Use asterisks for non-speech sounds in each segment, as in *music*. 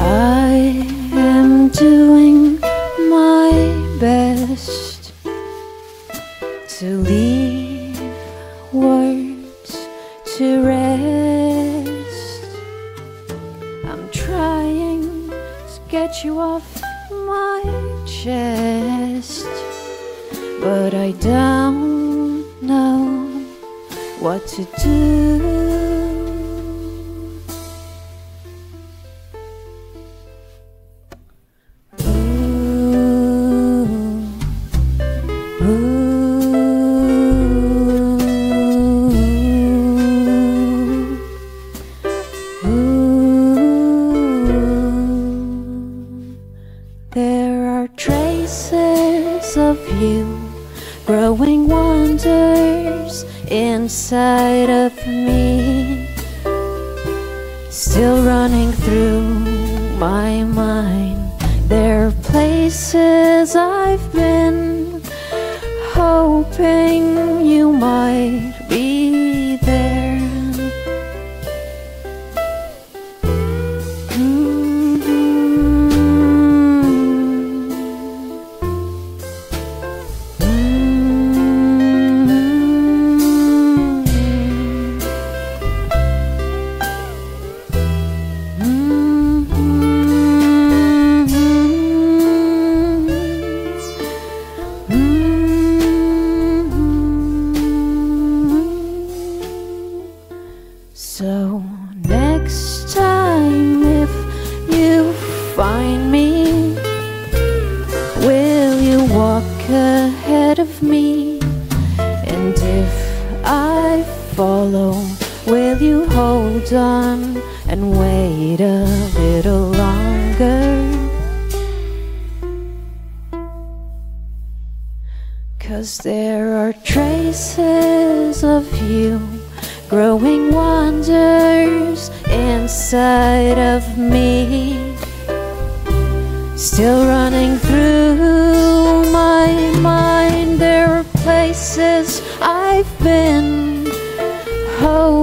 I am doing my best to leave words to rest. I'm trying to get you off my chest, but I don't know what to do. Growing wonders inside of me, still running through my mind. There are places I've been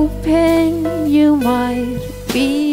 hoping you might be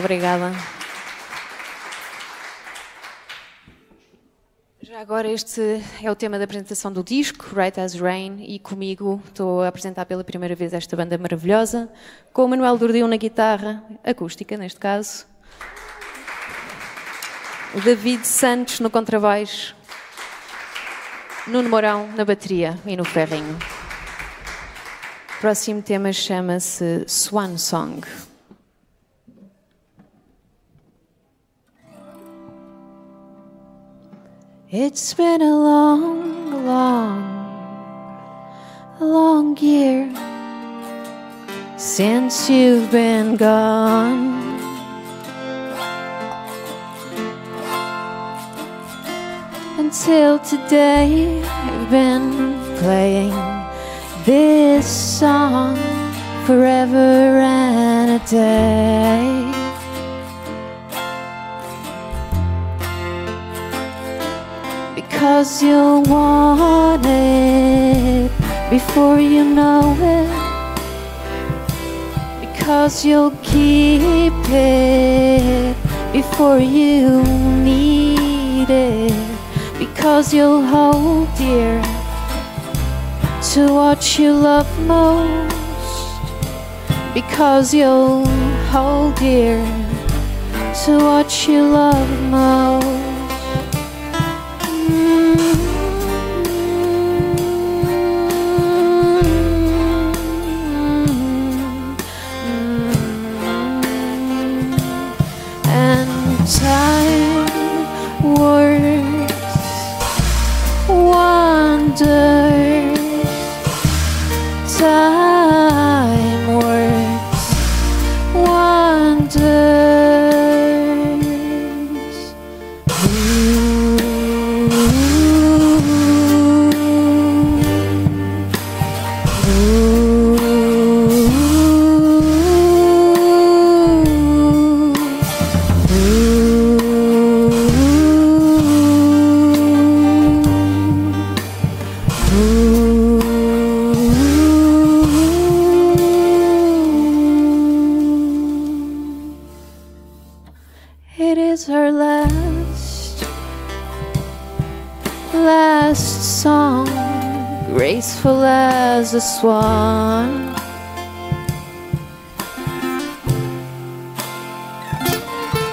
obrigada. Já agora este é o tema da apresentação do disco, Right as Rain, e comigo estou a apresentar pela primeira vez esta banda maravilhosa, com o Manuel Dordeu na guitarra, acústica neste caso, o David Santos no contrabaixo, Nuno Mourão na bateria e no ferrinho. O próximo tema chama-se Swan Song. It's been a long, long, long year since you've been gone. Until today, I've been playing this song forever and a day. Because you'll want it before you know it. Because you'll keep it before you need it. Because you'll hold dear to what you love most. because you'll hold dear to what you love most. Swan.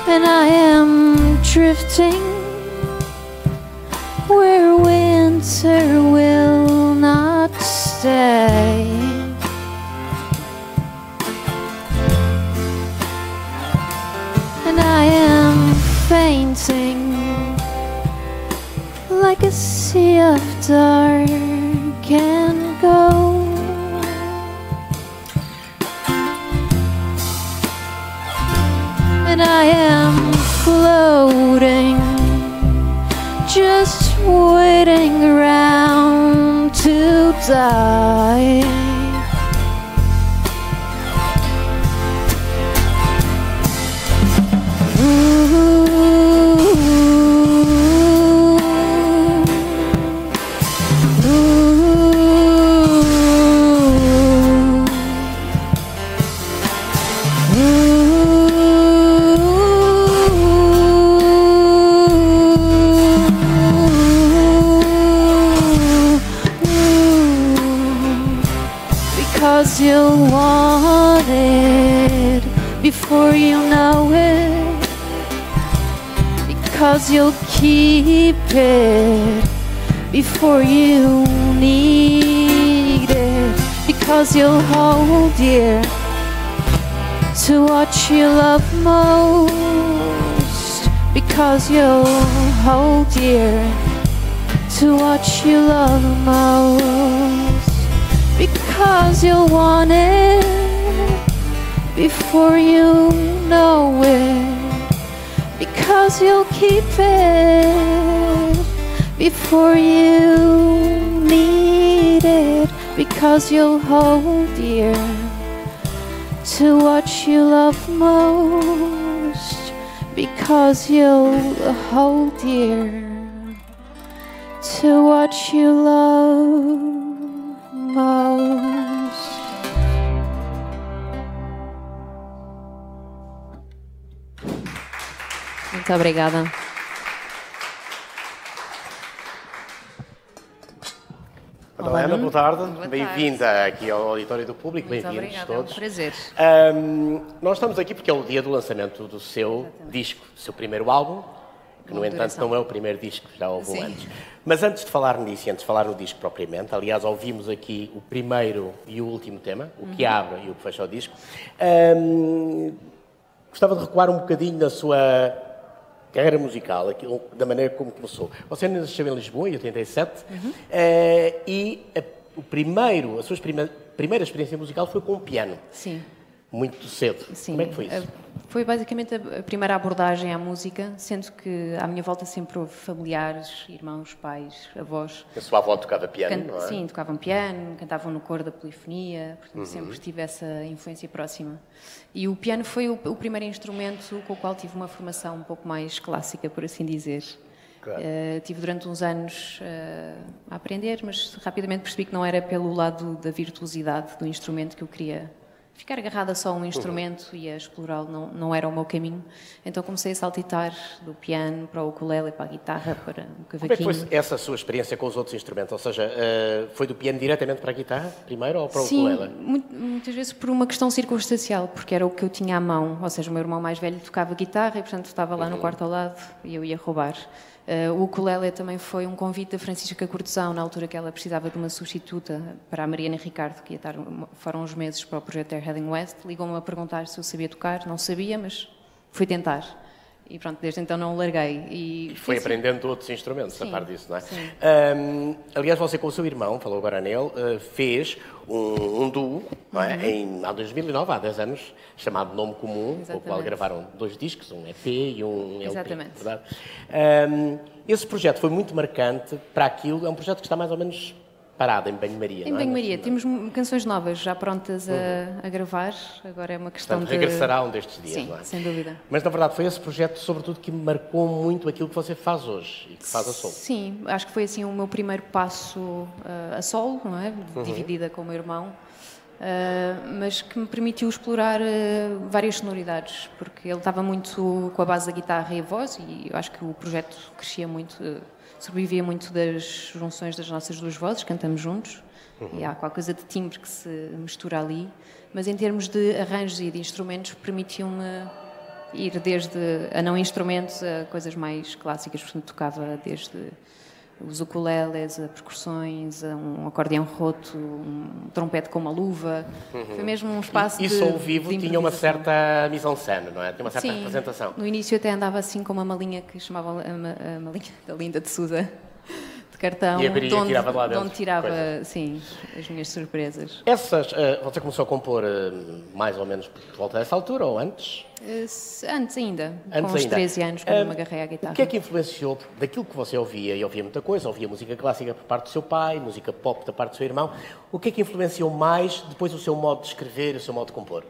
And I am drifting where winter will not stay. and I am fainting like a sea of dark and And I am floating, just waiting around to die. You'll want it before you know it. Because you'll keep it before you need it. Because you'll hold dear to what you love most. Because you'll hold dear to what you love most because you'll want it before you know it. Because you'll keep it before you need it. Because you'll hold dear to what you love most. Because you'll hold dear to what you love Muito obrigada. Madalena, boa tarde. Bem-vinda aqui ao Auditório do Público. Bem-vindos obrigada, é um todos. prazer. Ahm, nós estamos aqui porque é o dia do lançamento do seu disco, do seu primeiro álbum, que no entanto duração. não é o primeiro disco, já houve Sim. antes. Mas antes de falar nisso e antes de falar no disco propriamente, aliás, ouvimos aqui o primeiro e o último tema, o que Uhum. abre e o que fecha o disco. Gostava de recuar um bocadinho na sua carreira musical, da maneira como começou. Você nasceu em Lisboa, em 87, Uhum. eh, e a, o primeiro, a sua prima, primeira experiência musical foi com o piano, Sim, muito cedo. sim. Como é que foi isso? Foi basicamente a primeira abordagem à música, sendo que à minha volta sempre houve familiares, irmãos, pais, avós. A sua avó tocava piano, Can- não é? Sim, tocavam piano, cantavam no coro da polifonia, portanto Uhum. sempre tive essa influência próxima. E o piano foi o, o primeiro instrumento com o qual tive uma formação um pouco mais clássica, por assim dizer. Claro. Eh, tive durante uns anos eh, a aprender, mas rapidamente percebi que não era pelo lado da virtuosidade do instrumento que eu queria ficar agarrada só a um instrumento e a explorá-lo não, não era o meu caminho. Então comecei a saltitar do piano para o ukulele, para a guitarra, para o Como é que cavaquinho. foi essa sua experiência com os outros instrumentos? Ou seja, eh, foi do piano diretamente para a guitarra, primeiro, ou para o Sim, ukulele? mu- muitas vezes por uma questão circunstancial, porque era o que eu tinha à mão. Ou seja, o meu irmão mais velho tocava guitarra e, portanto, estava lá Uhum. no quarto ao lado e eu ia roubar. Eh, o ukulele também foi um convite da Francisca Cortesão, na altura que ela precisava de uma substituta para a Mariana Ricardo, que ia estar uma- fora uns meses para o projeto Air Heading West. Ligou-me a perguntar se eu sabia tocar. Não sabia, mas fui tentar. E pronto, desde então não o larguei. E Foi assim. aprendendo outros instrumentos, a Sim, par disso, não é? sim. Ahm, aliás, você com o seu irmão, falou agora nele, eh, fez um, um duo, não é? Em, há 2009, há 10 anos, chamado Nome Comum, com o qual Exatamente. gravaram dois discos, um EP e um LP. Exatamente. Ahm, esse projeto foi muito marcante para aquilo, é um projeto que está mais ou menos parado em banho-maria, Em é? Banho-Maria, temos m- canções novas já prontas a, a gravar, agora é uma questão Portanto, de... regressará um destes dias, Sim, não é? sem dúvida. Mas, na verdade, foi esse projeto, sobretudo, que marcou muito aquilo que você faz hoje e que faz a solo. Sim, acho que foi assim o meu primeiro passo ah, a solo, não é? Uhum. Dividida com o meu irmão, ah, mas que me permitiu explorar ah, várias sonoridades, porque ele estava muito com a base da guitarra e a voz e eu acho que o projeto crescia muito, sobrevivia muito das junções das nossas duas vozes, cantamos juntos. E há qualquer coisa de timbre que se mistura ali, mas em termos de arranjos e de instrumentos permitiu-me ir desde a não instrumentos a coisas mais clássicas, portanto tocava desde os ukuleles, a percussões, a um acordeão roto, um trompete com uma luva. Foi mesmo um espaço Uhum. E de isso ao vivo tinha uma certa mise-en-scène, não é? Tinha uma certa Sim, representação. no início até andava assim com uma malinha que chamavam a, ma- a malinha da Linda de Souza, de cartão, E abria de onde, tirava de lá de onde tirava, coisas. sim, as minhas surpresas. Essas, eh, você começou a compor eh, mais ou menos por volta dessa altura ou antes? Eh, Antes ainda, Antes com uns ainda. 13 anos, quando Ah, me agarrei à guitarra. O que é que influenciou daquilo que você ouvia? E ouvia muita coisa, ouvia música clássica por parte do seu pai, música pop da parte do seu irmão. O que é que influenciou mais depois o seu modo de escrever e o seu modo de compor?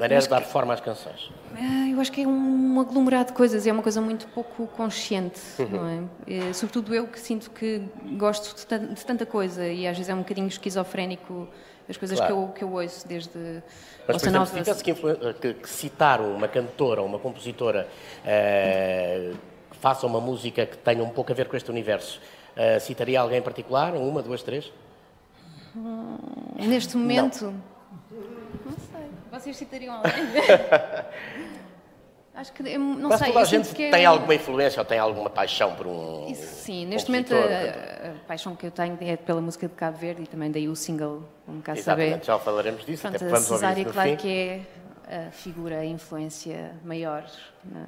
Maneira de dar forma às canções. Ah, Eu acho que é um aglomerado de coisas, é uma coisa muito pouco consciente, Uhum. não é? Eh, Sobretudo eu que sinto que gosto de, tan- de tanta coisa e às vezes é um bocadinho esquizofrénico as coisas Claro. que, eu, que eu ouço desde Mas, por exemplo, se tivesse que, que- que citar uma cantora ou uma compositora eh, que faça uma música que tenha um pouco a ver com este universo, eh, citaria alguém em particular? Uma, duas, três? Neste momento. Não. Vocês citariam *laughs* alguém? Acho que. Não Mas sei. toda a gente que é- tem alguma influência ou tem alguma paixão por um. Isso, sim, neste momento compositor, a, a paixão que eu tenho é pela música de Cabo Verde e também daí o single Um Cá Saber. Exatamente, já falaremos disso, Pronto, até vamos ouvir Cesária, no claro fim. que é a figura, a influência maior na-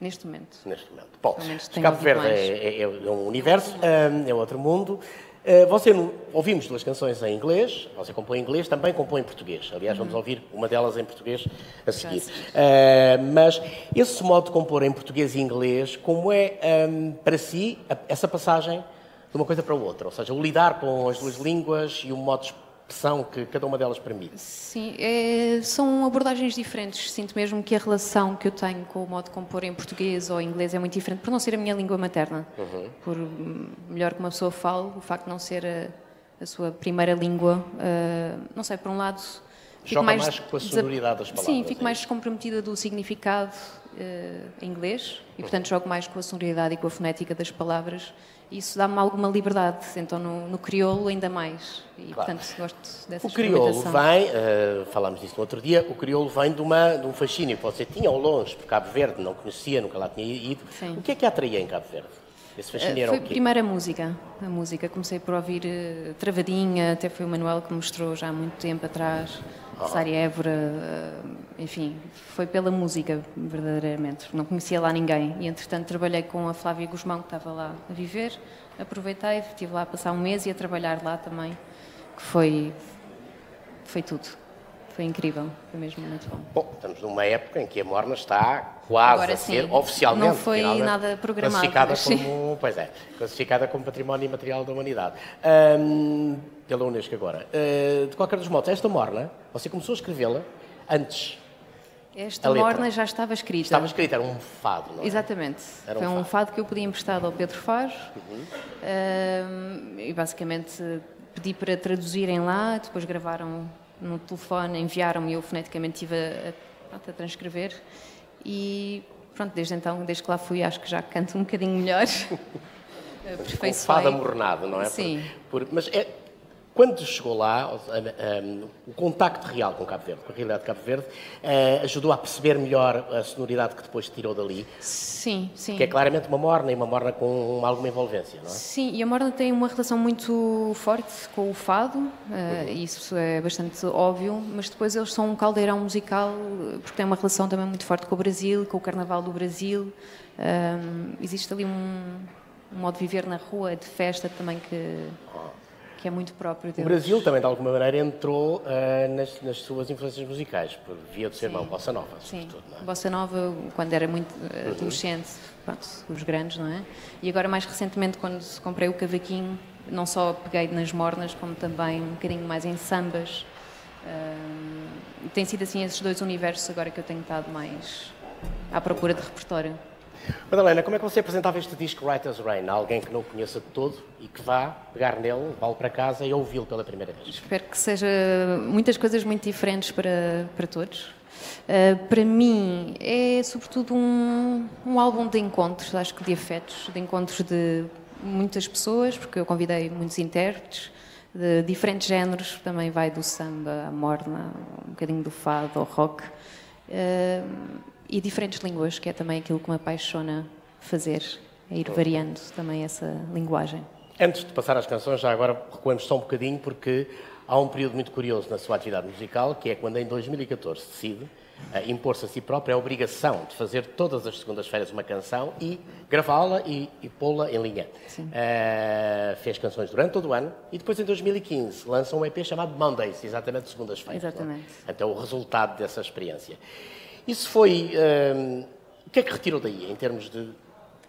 neste momento. Neste momento. Bom, Cabo Verde é, é- é um universo, hum, é outro mundo. Uh, você ouvimos duas canções em inglês, você compõe em inglês, também compõe em português. Aliás, vamos ouvir uma delas em português a seguir. Uh, mas esse modo de compor em português e inglês, como é hum, para si essa passagem de uma coisa para outra? Ou seja, o lidar com as duas línguas e o modo de expressão que cada uma delas permite. Sim, é- são abordagens diferentes. Sinto mesmo que a relação que eu tenho com o modo de compor em português ou em inglês é muito diferente, por não ser a minha língua materna. Uhum. Por melhor que uma pessoa fale, o facto de não ser a, a sua primeira língua, ah, não sei, por um lado. fico Joga mais com a sonoridade das Sim, palavras, fico é mais descomprometida do significado ah, em inglês e, portanto, jogo mais com a sonoridade e com a fonética das palavras. Isso dá-me alguma liberdade, então no, no crioulo ainda mais. E, Claro. portanto, gosto dessa O crioulo vem, eh, falámos disso no outro dia, o crioulo vem de, uma, de um fascínio que você tinha ao longe, por Cabo Verde, não conhecia, nunca lá tinha ido. Sim. O que é que a atraía em Cabo Verde? Esse fascínio Eh, era Foi o quê? primeiro a música. A música. Comecei por ouvir eh, Travadinha, até foi o Manuel que me mostrou já há muito tempo atrás. Ah. Sari Évora, eh, enfim, foi pela música, verdadeiramente. Não conhecia lá ninguém. E entretanto trabalhei com a Flávia Guzmão, que estava lá a viver. Aproveitei, estive lá a passar um mês e a trabalhar lá também, que foi, foi tudo. Foi incrível, foi mesmo muito bom. Bom, estamos numa época em que a Morna está quase Agora a ser sim. oficialmente Não foi nada programado, classificada como, pois é, classificada como património imaterial da humanidade. Ahm, pela Unesco agora. Ah, de qualquer dos modos, esta Morna, você começou a escrevê-la antes. Esta morna já estava escrita. Estava escrita, era um fado, não é? Exatamente. Era um Foi um fado. Uhum. fado. que eu pedi emprestado ao Pedro Faro Ahm, e basicamente pedi para traduzirem lá, depois gravaram no telefone, enviaram-me e eu foneticamente estive a, a, a, transcrever. E pronto, desde então, desde que lá fui, acho que já canto um bocadinho melhor. *laughs* *laughs* Com fada mornada, não é? Sim. Por, por, mas é, quando chegou lá, o contacto real com Cabo Verde, com a realidade de Cabo Verde, uh, ajudou a perceber melhor a sonoridade que depois tirou dali. Sim, sim. Que é claramente uma morna e uma morna com alguma envolvência, não é? Sim, e a morna tem uma relação muito forte com o fado, uh, uhum. isso é bastante óbvio, mas depois eles são um caldeirão musical, porque tem uma relação também muito forte com o Brasil, com o Carnaval do Brasil. Existe ali um, um modo de viver na rua, de festa também que que é muito próprio deles. O Brasil também, de alguma maneira, entrou uh, nas, nas, suas influências musicais, por via do seu irmão, Bossa Nova, Sim, é? Bossa Nova, quando era muito uh, adolescente, pronto, os grandes, não é? E agora, mais recentemente, quando comprei o cavaquinho, não só peguei nas mornas, como também um bocadinho mais em sambas. Uh, tem sido assim esses dois universos agora que eu tenho estado mais à procura de repertório. Madalena, como é que você apresentava este disco Writer's Rain a alguém que não o conheça de todo e que vá pegar nele, levá-lo para casa e ouvi-lo pela primeira vez? Espero que seja muitas coisas muito diferentes para, para todos. Uh, para mim é sobretudo um, um álbum de encontros, acho que de afetos, de encontros de muitas pessoas, porque eu convidei muitos intérpretes de diferentes géneros, também vai do samba à morna, um bocadinho do fado ao rock. Uh, e diferentes línguas, que é também aquilo que me apaixona fazer, é ir variando também essa linguagem. Antes de passar às canções, já agora recuemos só um bocadinho, porque há um período muito curioso na sua atividade musical, que é quando em 2014 decide uh, impor-se a si própria a obrigação de fazer todas as segundas-feiras uma canção e gravá-la e, e pô-la em linha. Uh, fez canções durante todo o ano e depois em 2015 lança um EP chamado Mondays, exatamente segundas-feiras. Exatamente. Então o resultado dessa experiência. Isso foi. Um, o que é que retirou daí, em termos de.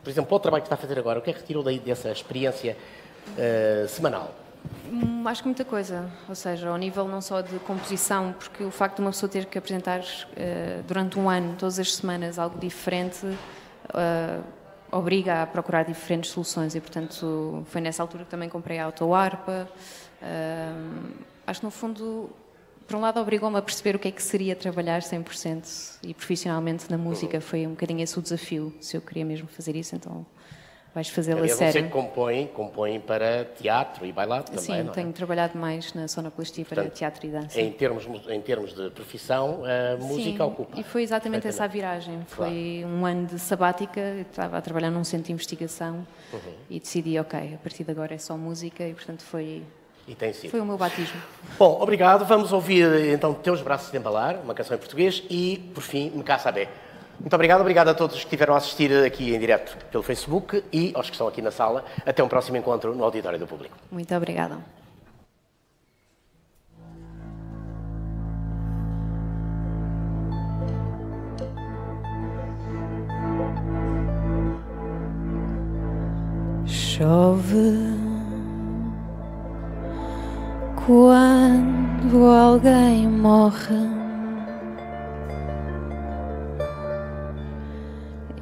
Por exemplo, o trabalho que está a fazer agora, o que é que retirou daí dessa experiência uh, semanal? Hum, acho que muita coisa, ou seja, ao nível não só de composição, porque o facto de uma pessoa ter que apresentar uh, durante um ano, todas as semanas, algo diferente, uh, obriga a procurar diferentes soluções e, portanto, foi nessa altura que também comprei a autoarpa. Uh, acho que, no fundo, por um lado, obrigou-me a perceber o que é que seria trabalhar 100% e profissionalmente na música. Foi um bocadinho esse o desafio. Se eu queria mesmo fazer isso, então vais fazê-lo a sério. Você compõe, compõe para teatro e bailado também, Sim, é? tenho trabalhado mais na sonoplastia para teatro e dança. Em termos, em termos de profissão, a música Sim, ocupa. e foi exatamente essa a viragem. Foi claro. um ano de sabática, estava a trabalhar num centro de investigação uhum. e decidi, ok, a partir de agora é só música e, portanto, foi e tem sido. Foi o meu batismo. Bom, obrigado. Vamos ouvir então Teus Braços de Embalar, uma canção em português, e, por fim, Me Cá Sabé. Muito obrigado, obrigado a todos que estiveram a assistir aqui em direto pelo Facebook e aos que estão aqui na sala. Até um próximo encontro no Auditório do Público. Muito obrigada. Chove quando alguém morre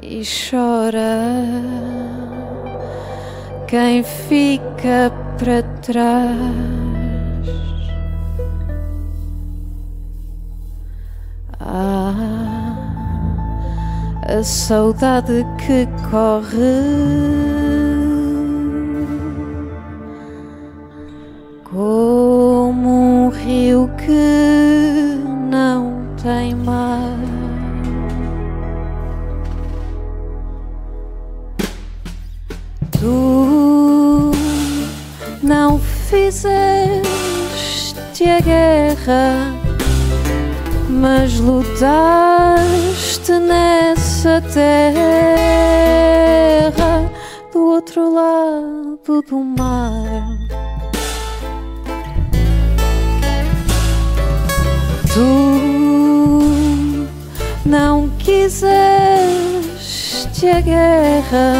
e chora quem fica para trás. Ah, a saudade que corre. Rio que não tem mar. Tu não fizeste a guerra, mas lutaste nessa terra do outro lado do mar. Tu não quiseste a guerra,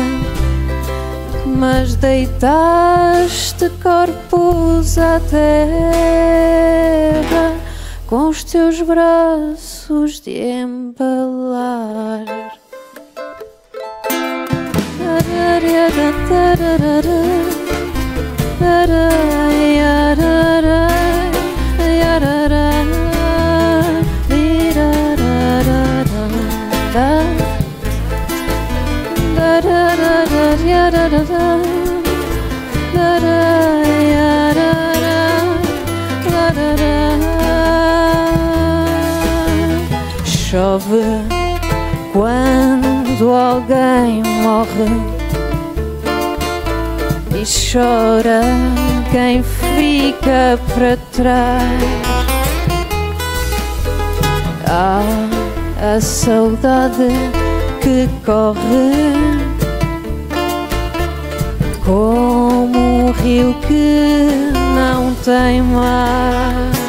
mas deitaste corpos à terra com os teus braços de embalar. Yarara, Chove quando alguém morre e chora quem fica para trás. Ah, a saudade que corre como um rio que não tem mar.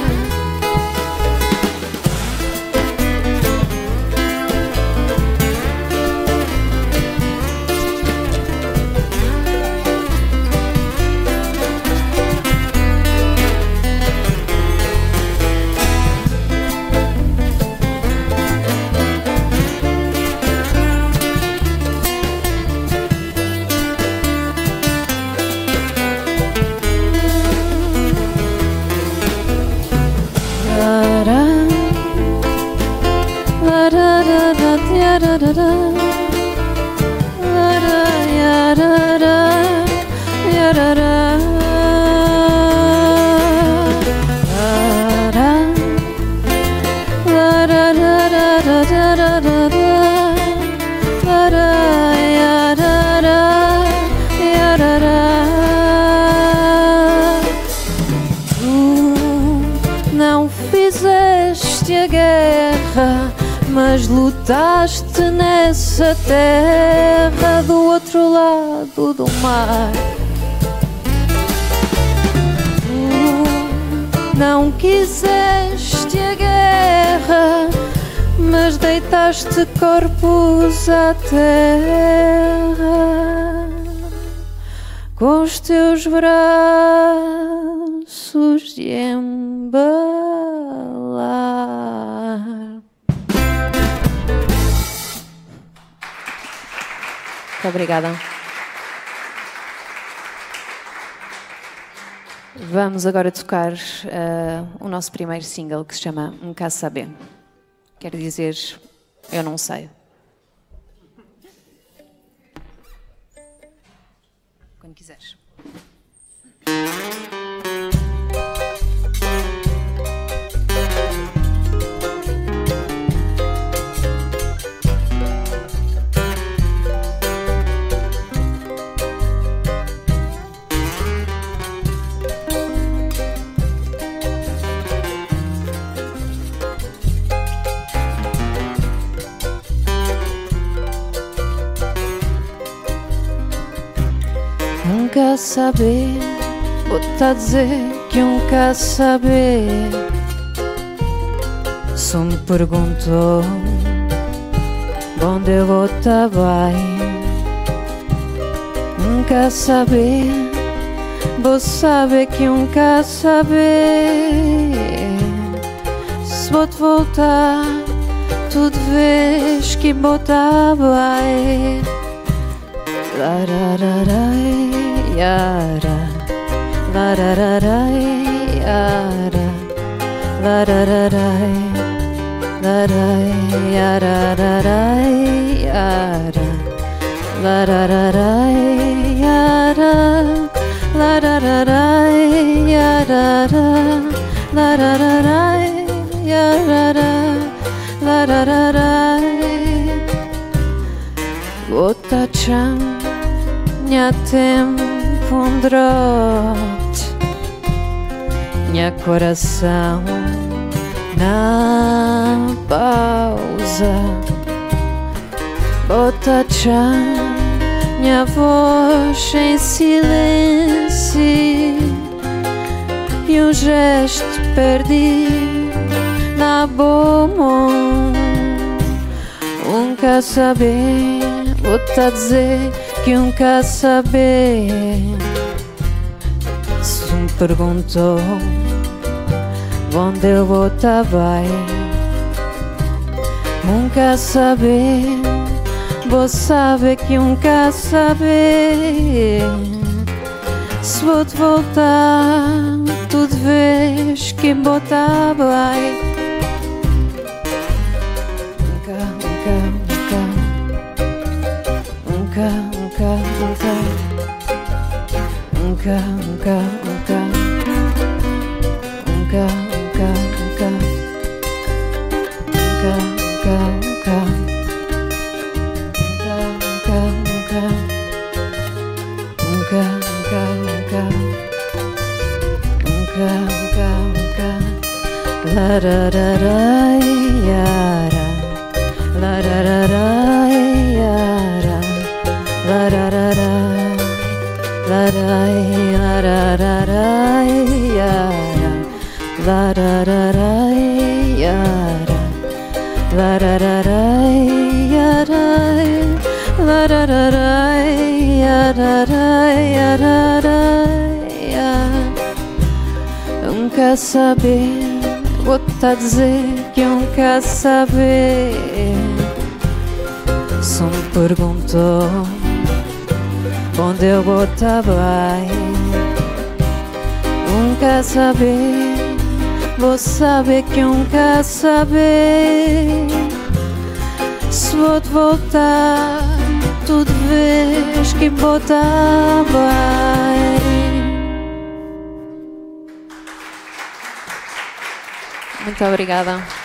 Mas lutaste nessa terra do outro lado do mar. Não quiseste a guerra, mas deitaste corpos à terra com os teus braços de embalar. Muito obrigada. Vamos agora tocar uh, o nosso primeiro single que se chama Um Caso Saber. Quer dizer, eu não sei. Quando quiseres. Saber, a dizer que um quer saber. Se me perguntou onde eu vou estar bem, um quer saber, vou saber que um quer saber. Se vou-te voltar, tu vês que vou estar bem. La la yara da da yara la da da da yara la da da da yara da la da da da yara da la da da da Gota cham tempo fundrot Minha coração na pausa. Bota minha voz em silêncio. E um gesto perdi na boa quer saber, vou-te dizer que um quer saber perguntou onde eu estar bem. Nunca saber, vou saber que nunca saber. Se vou te voltar, tu vês que bem. Nunca, nunca, nunca, nunca, nunca, nunca, nunca, Não quer saber, vou te dizer que não quer saber. Só me perguntou onde eu vou bem. Não quer saber, vou saber que não quer saber. Se vou voltar, tu de vez que vou estar bem. Muito obrigada.